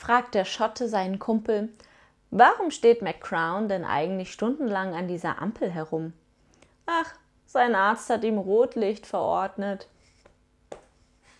fragt der Schotte seinen Kumpel, warum steht McCrown denn eigentlich stundenlang an dieser Ampel herum? Ach, sein Arzt hat ihm Rotlicht verordnet.